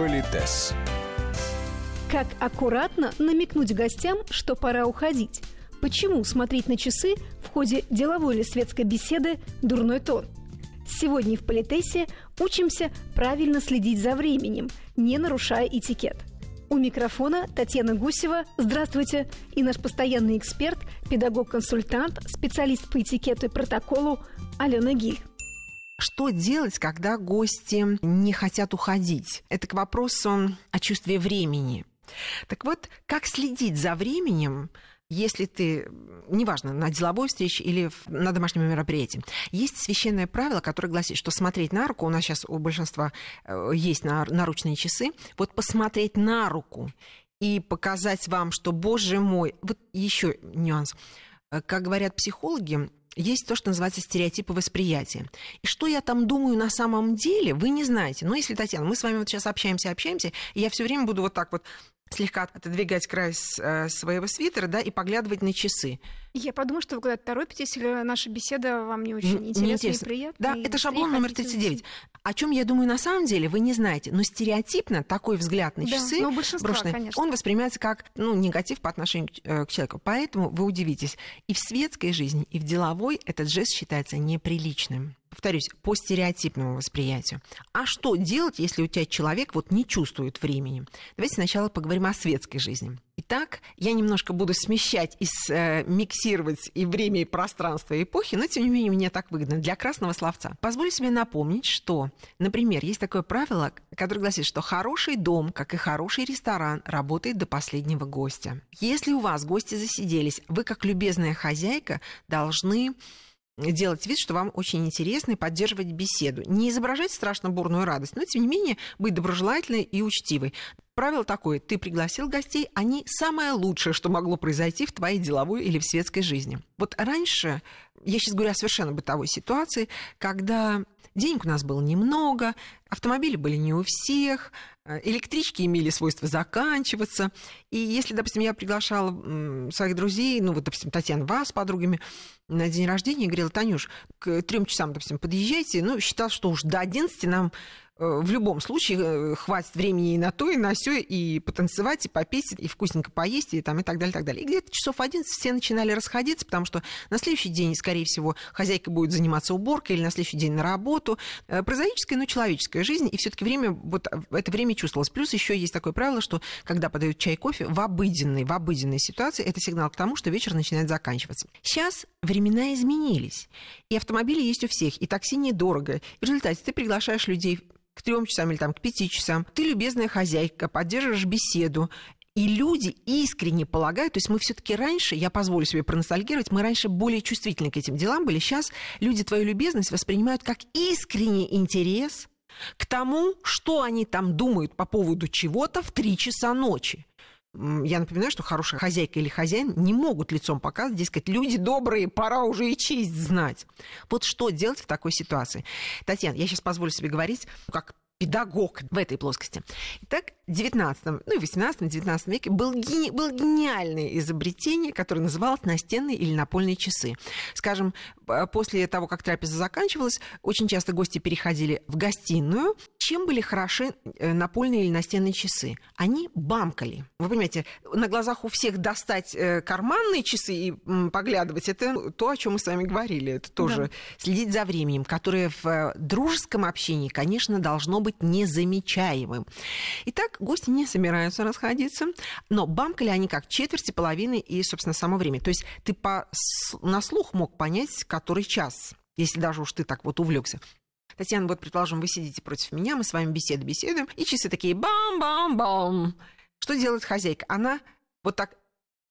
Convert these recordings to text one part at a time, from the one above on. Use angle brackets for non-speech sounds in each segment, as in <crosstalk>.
Политес. Как аккуратно намекнуть гостям, что пора уходить? Почему смотреть на часы в ходе деловой или светской беседы – дурной тон? Сегодня в Политесе учимся правильно следить за временем, не нарушая этикет. У микрофона Татьяна Гусева. Здравствуйте. И наш постоянный эксперт, педагог-консультант, специалист по этикету и протоколу Алена Гиль. Что делать, когда гости не хотят уходить? Это к вопросу о чувстве времени. Так вот, как следить за временем, если ты, неважно, на деловой встрече или на домашнем мероприятии, есть священное правило, которое гласит, что смотреть на руку, у нас сейчас у большинства э, есть наручные часы, вот посмотреть на руку и показать вам, что, боже мой, вот еще нюанс. Э, как говорят психологи, есть то, что называется стереотипы восприятия. И что я там думаю на самом деле, вы не знаете. Но если, Татьяна, мы с вами вот сейчас общаемся, общаемся, и я все время буду вот так вот слегка отодвигать край э, своего свитера, да, и поглядывать на часы. Я подумаю, что вы куда-то торопитесь, или наша беседа вам не очень интересна не интересно. и приятна. Да, и это шаблон номер 39. Уйти. О чем я думаю на самом деле, вы не знаете. Но стереотипно такой взгляд на часы, да, ну, брошенный, он воспринимается как ну, негатив по отношению э, к человеку. Поэтому вы удивитесь. И в светской жизни, и в деловой этот жест считается неприличным повторюсь, по стереотипному восприятию. А что делать, если у тебя человек вот не чувствует времени? Давайте сначала поговорим о светской жизни. Итак, я немножко буду смещать и э, миксировать и время, и пространство, и эпохи, но тем не менее мне так выгодно для красного словца. Позволю себе напомнить, что, например, есть такое правило, которое гласит, что хороший дом, как и хороший ресторан, работает до последнего гостя. Если у вас гости засиделись, вы, как любезная хозяйка, должны делать вид, что вам очень интересно и поддерживать беседу. Не изображать страшно бурную радость, но, тем не менее, быть доброжелательной и учтивой. Правило такое, ты пригласил гостей, они самое лучшее, что могло произойти в твоей деловой или в светской жизни. Вот раньше, я сейчас говорю о совершенно бытовой ситуации, когда денег у нас было немного, автомобили были не у всех, э, электрички имели свойство заканчиваться. И если, допустим, я приглашала своих друзей, ну вот, допустим, Татьяна, вас с подругами на день рождения, говорила, Танюш, к трем часам, допустим, подъезжайте, ну, считал, что уж до 11 нам в любом случае э, хватит времени и на то, и на все, и потанцевать, и попеть, и вкусненько поесть, и, там, и так далее, и так далее. И где-то часов 11 все начинали расходиться, потому что на следующий день, скорее всего, хозяйка будет заниматься уборкой или на следующий день на работу. Э, прозаическая, но человеческая жизнь, и все таки время, вот это время чувствовалось. Плюс еще есть такое правило, что когда подают чай, кофе, в обыденной, в обыденной ситуации это сигнал к тому, что вечер начинает заканчиваться. Сейчас времена изменились, и автомобили есть у всех, и такси недорого. В результате ты приглашаешь людей к трем часам или там, к пяти часам. Ты любезная хозяйка, поддерживаешь беседу, и люди искренне полагают, то есть мы все-таки раньше, я позволю себе проностальгировать, мы раньше более чувствительны к этим делам были. Сейчас люди твою любезность воспринимают как искренний интерес к тому, что они там думают по поводу чего-то в три часа ночи я напоминаю, что хорошая хозяйка или хозяин не могут лицом показывать, дескать, люди добрые, пора уже и честь знать. Вот что делать в такой ситуации? Татьяна, я сейчас позволю себе говорить как педагог в этой плоскости. Итак, 19, ну и 18-19 веке был, гени, было гениальное изобретение, которое называлось настенные или напольные часы. Скажем, после того, как трапеза заканчивалась, очень часто гости переходили в гостиную. Чем были хороши э, напольные или настенные часы? Они бамкали. Вы понимаете, на глазах у всех достать э, карманные часы и поглядывать, это то, о чем мы с вами говорили. Это тоже да. следить за временем, которое в э, дружеском общении, конечно, должно быть незамечаемым. Итак, гости не собираются расходиться, но бамкали они как четверти, половины и, собственно, само время. То есть ты по, на слух мог понять, который час, если даже уж ты так вот увлекся. Татьяна, вот, предположим, вы сидите против меня, мы с вами беседу беседуем, и часы такие бам-бам-бам. Что делает хозяйка? Она вот так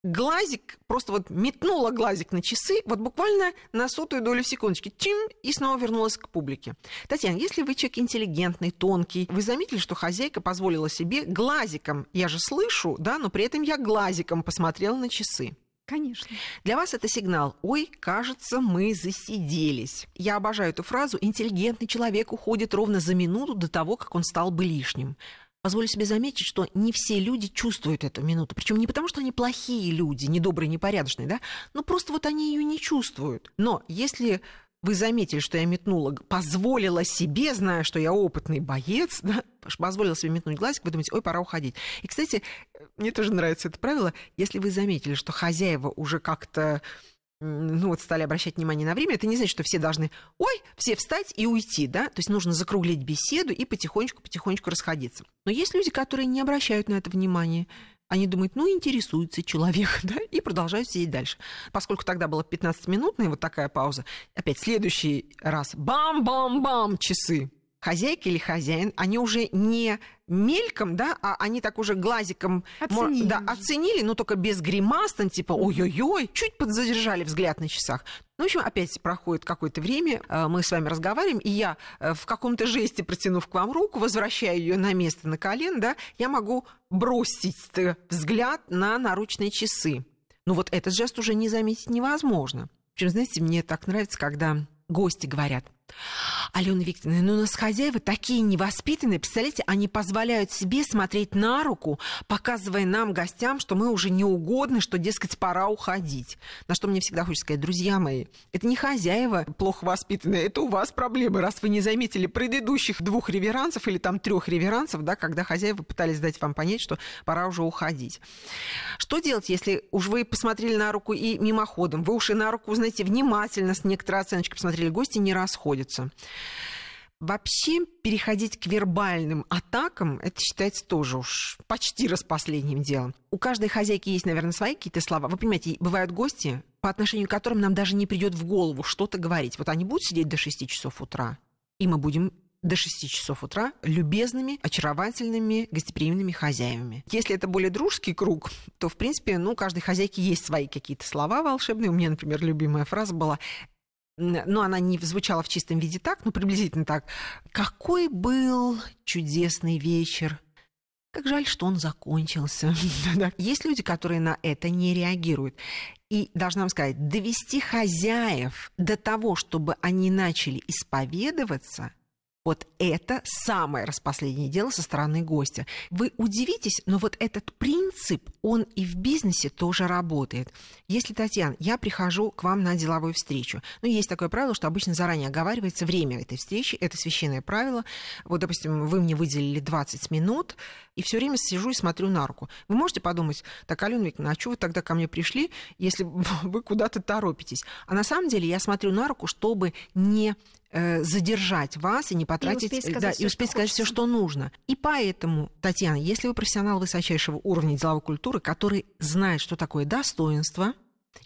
глазик, просто вот метнула глазик на часы, вот буквально на сотую долю секундочки, чим, и снова вернулась к публике. Татьяна, если вы человек интеллигентный, тонкий, вы заметили, что хозяйка позволила себе глазиком, я же слышу, да, но при этом я глазиком посмотрела на часы. Конечно. Для вас это сигнал. Ой, кажется, мы засиделись. Я обожаю эту фразу. Интеллигентный человек уходит ровно за минуту до того, как он стал бы лишним позволю себе заметить, что не все люди чувствуют эту минуту. Причем не потому, что они плохие люди, недобрые, непорядочные, да, но просто вот они ее не чувствуют. Но если вы заметили, что я метнула, позволила себе, зная, что я опытный боец, <laughs> да, позволила себе метнуть глазик, вы думаете, ой, пора уходить. И, кстати, мне тоже нравится это правило. Если вы заметили, что хозяева уже как-то ну вот стали обращать внимание на время, это не значит, что все должны, ой, все встать и уйти, да, то есть нужно закруглить беседу и потихонечку-потихонечку расходиться. Но есть люди, которые не обращают на это внимания, они думают, ну, интересуется человек, <laughs> да, и продолжают сидеть дальше. Поскольку тогда была 15-минутная вот такая пауза, опять следующий раз бам-бам-бам часы хозяйка или хозяин, они уже не мельком, да, а они так уже глазиком оценили, да, оценили но только без гримас, там, типа ой-ой-ой, чуть подзадержали взгляд на часах. Ну, в общем, опять проходит какое-то время, э, мы с вами разговариваем, и я э, в каком-то жесте, протянув к вам руку, возвращаю ее на место на колен, да, я могу бросить взгляд на наручные часы. Ну, вот этот жест уже не заметить невозможно. Общем, знаете, мне так нравится, когда гости говорят – Алена Викторовна, ну у нас хозяева такие невоспитанные, представляете, они позволяют себе смотреть на руку, показывая нам, гостям, что мы уже неугодны, что, дескать, пора уходить. На что мне всегда хочется сказать, друзья мои, это не хозяева плохо воспитанные, это у вас проблемы, раз вы не заметили предыдущих двух реверансов или там трех реверансов, да, когда хозяева пытались дать вам понять, что пора уже уходить. Что делать, если уж вы посмотрели на руку и мимоходом, вы уж и на руку, знаете, внимательно с некоторой оценочкой посмотрели, гости не расходят находится. Вообще переходить к вербальным атакам, это считается тоже уж почти распоследним делом. У каждой хозяйки есть, наверное, свои какие-то слова. Вы понимаете, бывают гости, по отношению к которым нам даже не придет в голову что-то говорить. Вот они будут сидеть до 6 часов утра, и мы будем до 6 часов утра любезными, очаровательными, гостеприимными хозяевами. Если это более дружеский круг, то, в принципе, ну, каждой хозяйки есть свои какие-то слова волшебные. У меня, например, любимая фраза была но она не звучала в чистом виде так, но приблизительно так. Какой был чудесный вечер. Как жаль, что он закончился. <laughs> Есть люди, которые на это не реагируют. И должна вам сказать, довести хозяев до того, чтобы они начали исповедоваться, вот это самое распоследнее дело со стороны гостя. Вы удивитесь, но вот этот принцип, он и в бизнесе тоже работает. Если, Татьяна, я прихожу к вам на деловую встречу, ну, есть такое правило, что обычно заранее оговаривается время этой встречи, это священное правило. Вот, допустим, вы мне выделили 20 минут, и все время сижу и смотрю на руку. Вы можете подумать, так, Алена Викторовна, а что вы тогда ко мне пришли, если <laughs> вы куда-то торопитесь? А на самом деле я смотрю на руку, чтобы не задержать вас и не потратить, и успеть сказать, да, все, и успеть сказать все, что нужно. И поэтому, Татьяна, если вы профессионал высочайшего уровня деловой культуры, который знает, что такое достоинство,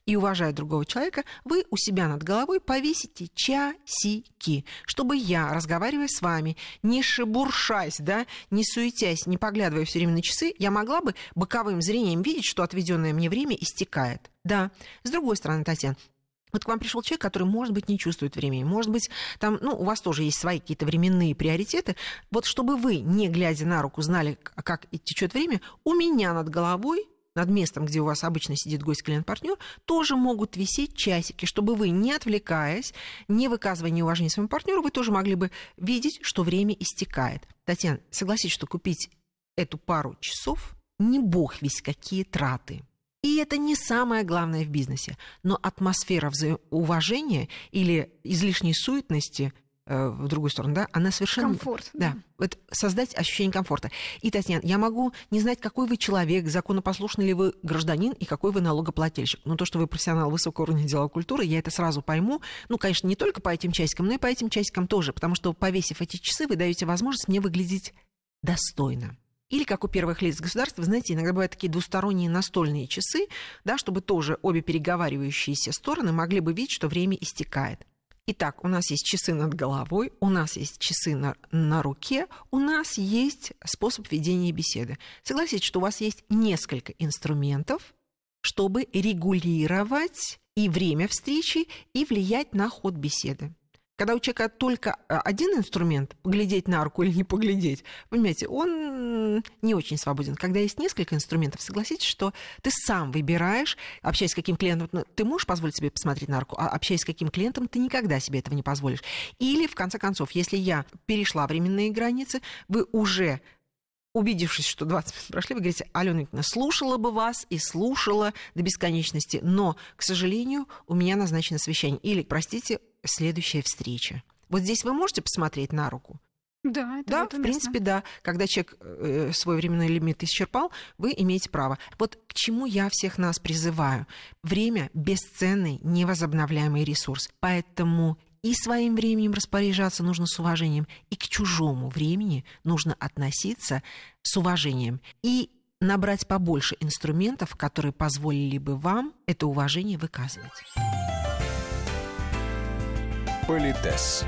и уважая другого человека, вы у себя над головой повесите часики, чтобы я, разговаривая с вами, не шебуршась, да, не суетясь, не поглядывая все время на часы, я могла бы боковым зрением видеть, что отведенное мне время истекает. Да. С другой стороны, Татьяна, вот к вам пришел человек, который, может быть, не чувствует времени. Может быть, там, ну, у вас тоже есть свои какие-то временные приоритеты. Вот чтобы вы, не глядя на руку, знали, как течет время, у меня над головой над местом, где у вас обычно сидит гость, клиент, партнер, тоже могут висеть часики, чтобы вы, не отвлекаясь, не выказывая неуважения своему партнеру, вы тоже могли бы видеть, что время истекает. Татьяна, согласитесь, что купить эту пару часов не бог весь какие траты. И это не самое главное в бизнесе. Но атмосфера уважения или излишней суетности Э, в другую сторону, да, она совершенно... Комфорт. Да, вот создать ощущение комфорта. И, Татьяна, я могу не знать, какой вы человек, законопослушный ли вы гражданин и какой вы налогоплательщик. Но то, что вы профессионал высокого уровня деловой культуры, я это сразу пойму. Ну, конечно, не только по этим часикам, но и по этим часикам тоже, потому что, повесив эти часы, вы даете возможность мне выглядеть достойно. Или, как у первых лиц государства, знаете, иногда бывают такие двусторонние настольные часы, да, чтобы тоже обе переговаривающиеся стороны могли бы видеть, что время истекает. Итак, у нас есть часы над головой, у нас есть часы на, на руке, у нас есть способ ведения беседы. Согласитесь, что у вас есть несколько инструментов, чтобы регулировать и время встречи, и влиять на ход беседы. Когда у человека только э, один инструмент, поглядеть на руку или не поглядеть, понимаете, он не очень свободен. Когда есть несколько инструментов, согласитесь, что ты сам выбираешь, общаясь с каким клиентом, ну, ты можешь позволить себе посмотреть на руку, а общаясь с каким клиентом, ты никогда себе этого не позволишь. Или, в конце концов, если я перешла временные границы, вы уже убедившись, что 20 минут прошли, вы говорите, Алена Викторовна, слушала бы вас и слушала до бесконечности, но, к сожалению, у меня назначено совещание. Или, простите, следующая встреча. Вот здесь вы можете посмотреть на руку? Да, это да, в принципе, да. Когда человек э, свой временной лимит исчерпал, вы имеете право. Вот к чему я всех нас призываю. Время – бесценный, невозобновляемый ресурс. Поэтому и своим временем распоряжаться нужно с уважением, и к чужому времени нужно относиться с уважением. И набрать побольше инструментов, которые позволили бы вам это уважение выказывать. Политес.